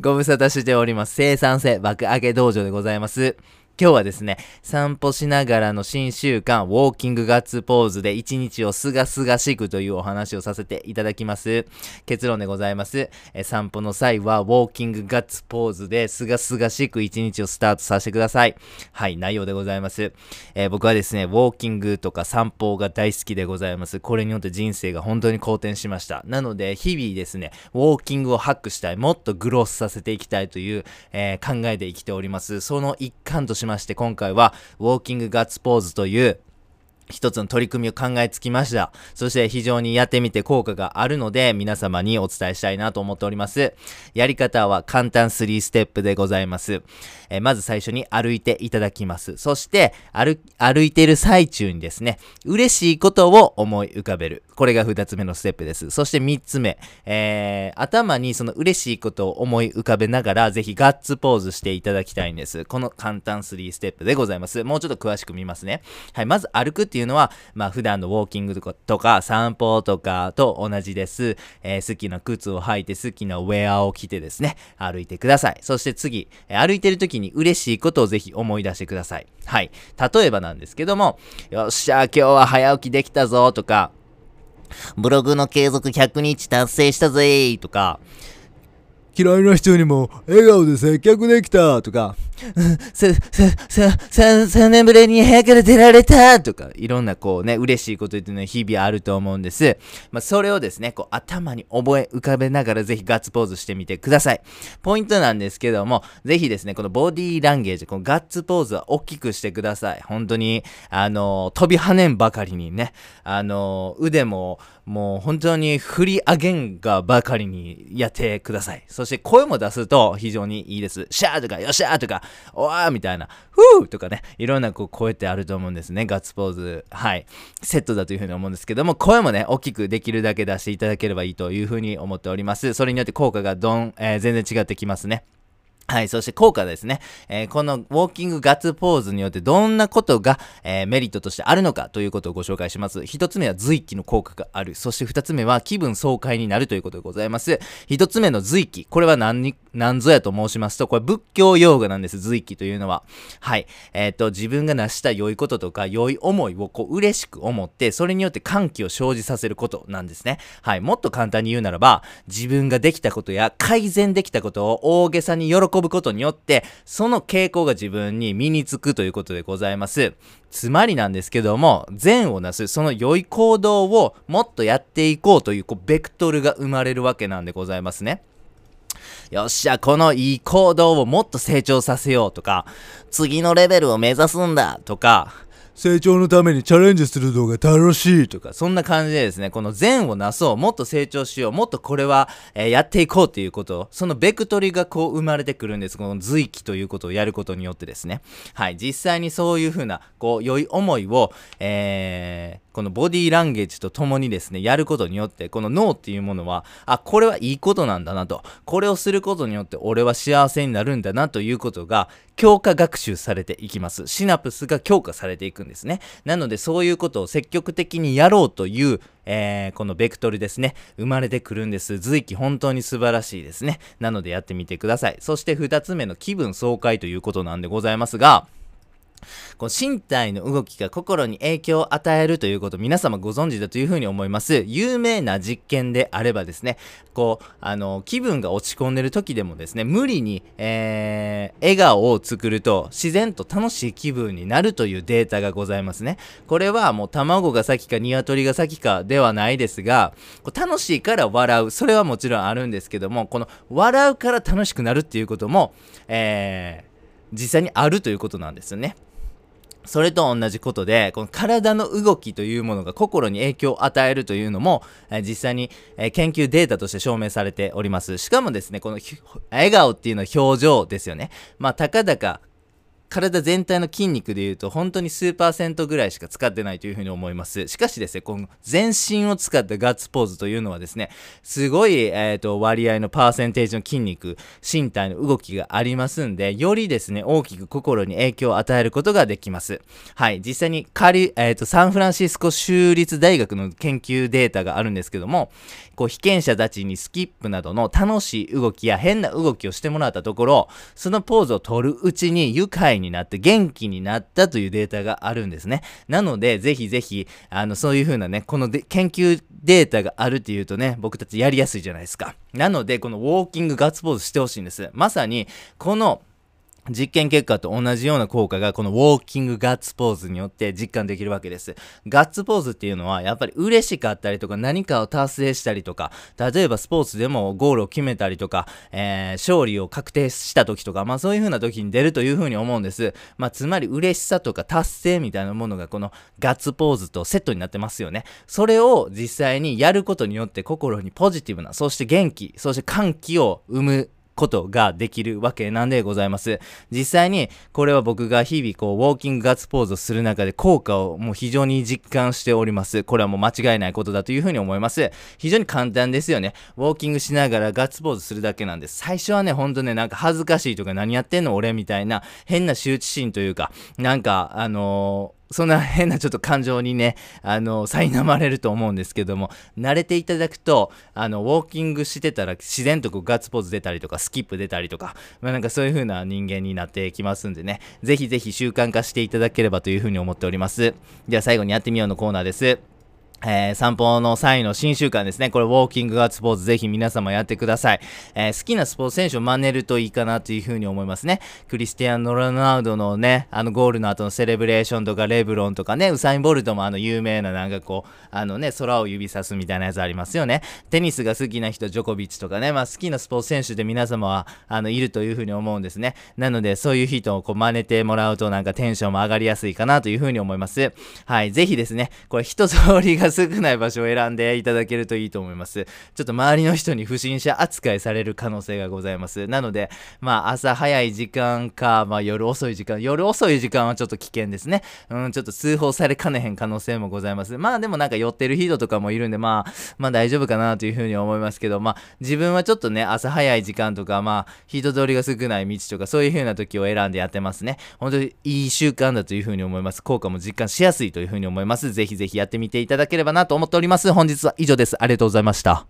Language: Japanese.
ご無沙汰しております。生産性爆上げ道場でございます。今日はですね、散歩しながらの新習慣、ウォーキングガッツポーズで一日をすがすがしくというお話をさせていただきます。結論でございます。え散歩の際は、ウォーキングガッツポーズですがすがしく一日をスタートさせてください。はい、内容でございます。え、僕はですね、ウォーキングとか散歩が大好きでございます。これによって人生が本当に好転しました。なので、日々ですね、ウォーキングをハックしたい、もっとグロースさせていきたいという、えー、考えで生きております。その一環としまして今回はウォーキングガッツポーズという一つの取り組みを考えつきました。そして非常にやってみて効果があるので皆様にお伝えしたいなと思っております。やり方は簡単3ステップでございます。え、まず最初に歩いていただきます。そして歩、歩いている最中にですね、嬉しいことを思い浮かべる。これが2つ目のステップです。そして3つ目、えー、頭にその嬉しいことを思い浮かべながら、ぜひガッツポーズしていただきたいんです。この簡単3ステップでございます。もうちょっと詳しく見ますね。はい、まず歩くっていうのは、まあ普段のウォーキングとか散歩とかと同じです。えー、好きな靴を履いて好きなウェアを着てですね、歩いてください。そして次、歩いてる時に嬉しいことをぜひ思い出してください。はい。例えばなんですけども、よっしゃ、今日は早起きできたぞとか、ブログの継続100日達成したぜーとか、嫌いな人にも笑顔で接客できたとか、さ、さ、さ、さ、3年ぶりに部屋から出られたとか、いろんなこうね、嬉しいこと言っていうの日々あると思うんです。まあ、それをですね、こう頭に覚え浮かべながらぜひガッツポーズしてみてください。ポイントなんですけども、ぜひですね、このボディーランゲージ、このガッツポーズは大きくしてください。本当に、あの飛び跳ねんばかりにね、あの腕も、もう本当に振り上げんがばかりにやってください。そして声も出すと非常にいいです。シャーとかよっしゃーとか、おわーみたいな、ふーとかね、いろんなこう声ってあると思うんですね。ガッツポーズ。はい。セットだというふうに思うんですけども、声もね、大きくできるだけ出していただければいいというふうに思っております。それによって効果がどん、えー、全然違ってきますね。はい。そして効果ですね。えー、このウォーキングガッツポーズによってどんなことが、えー、メリットとしてあるのかということをご紹介します。一つ目は随気の効果がある。そして二つ目は気分爽快になるということでございます。一つ目の随気。これは何に、何ぞやと申しますと、これ仏教用語なんです。随気というのは。はい。えっ、ー、と、自分が成した良いこととか良い思いをこう嬉しく思って、それによって歓喜を生じさせることなんですね。はい。もっと簡単に言うならば、自分ができたことや改善できたことを大げさに喜ぶことによって、その傾向が自分に身につくということでございます。つまりなんですけども、善をなす、その良い行動をもっとやっていこうという、こう、ベクトルが生まれるわけなんでございますね。よっしゃ、このいい行動をもっと成長させようとか、次のレベルを目指すんだとか、成長のためにチャレンジする動画楽しいとか、そんな感じでですね、この善をなそう、もっと成長しよう、もっとこれは、えー、やっていこうっていうことそのベクトリがこう生まれてくるんです。この随気ということをやることによってですね。はい、実際にそういう風な、こう、良い思いを、えー、このボディーランゲージとともにですね、やることによって、この脳っていうものは、あ、これはいいことなんだなと。これをすることによって俺は幸せになるんだなということが、強化学習されていきます。シナプスが強化されていくんですね。なのでそういうことを積極的にやろうという、えー、このベクトルですね、生まれてくるんです。随気本当に素晴らしいですね。なのでやってみてください。そして2つ目の気分爽快ということなんでございますが、こう身体の動きが心に影響を与えるということ皆様ご存知だというふうに思います。有名な実験であればですね、こう、あの、気分が落ち込んでる時でもですね、無理に、えー、笑顔を作ると自然と楽しい気分になるというデータがございますね。これはもう卵が先か鶏が先かではないですが、こう楽しいから笑う。それはもちろんあるんですけども、この笑うから楽しくなるっていうことも、えー、実際にあるということなんですよね。それと同じことで、この体の動きというものが心に影響を与えるというのも、え実際に、え研究データとして証明されております。しかもですね、この笑顔っていうのは表情ですよね。まあ、たかだか体全体の筋肉でいうと本当に数パーセントぐらいしか使ってないというふうに思います。しかしですねこの全身を使ったガッツポーズというのはですねすごい、えーと、割合のパーセンテージの筋肉身体の動きがありますんでよりですね大きく心に影響を与えることができます。はい。実際にカリ、えーと、サンフランシスコ州立大学の研究データがあるんですけどもこう被験者たちにスキップなどの楽しい動きや変な動きをしてもらったところそのポーズを取るうちに愉快になって元気になったというデータがあるんですね。なので、ぜひぜひ、あの、そういう風なね、この研究データがあるっていうとね、僕たちやりやすいじゃないですか。なので、このウォーキングガッツポーズしてほしいんです。まさに、この実験結果と同じような効果がこのウォーキングガッツポーズによって実感できるわけです。ガッツポーズっていうのはやっぱり嬉しかったりとか何かを達成したりとか、例えばスポーツでもゴールを決めたりとか、えー、勝利を確定した時とか、まあそういう風な時に出るという風に思うんです。まあつまり嬉しさとか達成みたいなものがこのガッツポーズとセットになってますよね。それを実際にやることによって心にポジティブな、そして元気、そして歓喜を生むことができるわけなんでございます。実際にこれは僕が日々こうウォーキングガッツポーズをする中で効果をもう非常に実感しております。これはもう間違いないことだというふうに思います。非常に簡単ですよね。ウォーキングしながらガッツポーズするだけなんです。最初はね、ほんとね、なんか恥ずかしいとか何やってんの俺みたいな変な羞恥心というか、なんかあのーそんな変なちょっと感情にね、あの、苛まれると思うんですけども、慣れていただくと、あの、ウォーキングしてたら自然とこうガッツポーズ出たりとか、スキップ出たりとか、まあなんかそういう風な人間になってきますんでね、ぜひぜひ習慣化していただければという風に思っております。では最後にやってみようのコーナーです。えー、散歩の際の新習慣ですね。これ、ウォーキングガッツポーズ、ぜひ皆様やってください。えー、好きなスポーツ選手を真似るといいかなというふうに思いますね。クリスティアン・ノロナウドのね、あのゴールの後のセレブレーションとか、レブロンとかね、ウサイン・ボルトもあの有名ななんかこう、あのね、空を指さすみたいなやつありますよね。テニスが好きな人、ジョコビッチとかね、まあ好きなスポーツ選手で皆様は、あの、いるというふうに思うんですね。なので、そういう人をこう真似てもらうとなんかテンションも上がりやすいかなというふうに思います。はい、ぜひですね、これ人通りが少ない場所を選んでいただけるといいと思います。ちょっと周りの人に不審者扱いされる可能性がございます。なので、まあ朝早い時間か、まあ夜遅い時間、夜遅い時間はちょっと危険ですね。うん、ちょっと通報されかねへん可能性もございます。まあでもなんか寄ってる人とかもいるんで、まあ、まあ大丈夫かなというふうに思いますけど、まあ自分はちょっとね、朝早い時間とか、まあ人通りが少ない道とか、そういうふうな時を選んでやってますね。本当にいい習慣だというふうに思います。効果も実感しやすいというふうに思います。ぜひぜひやってみていただけければなと思っております。本日は以上です。ありがとうございました。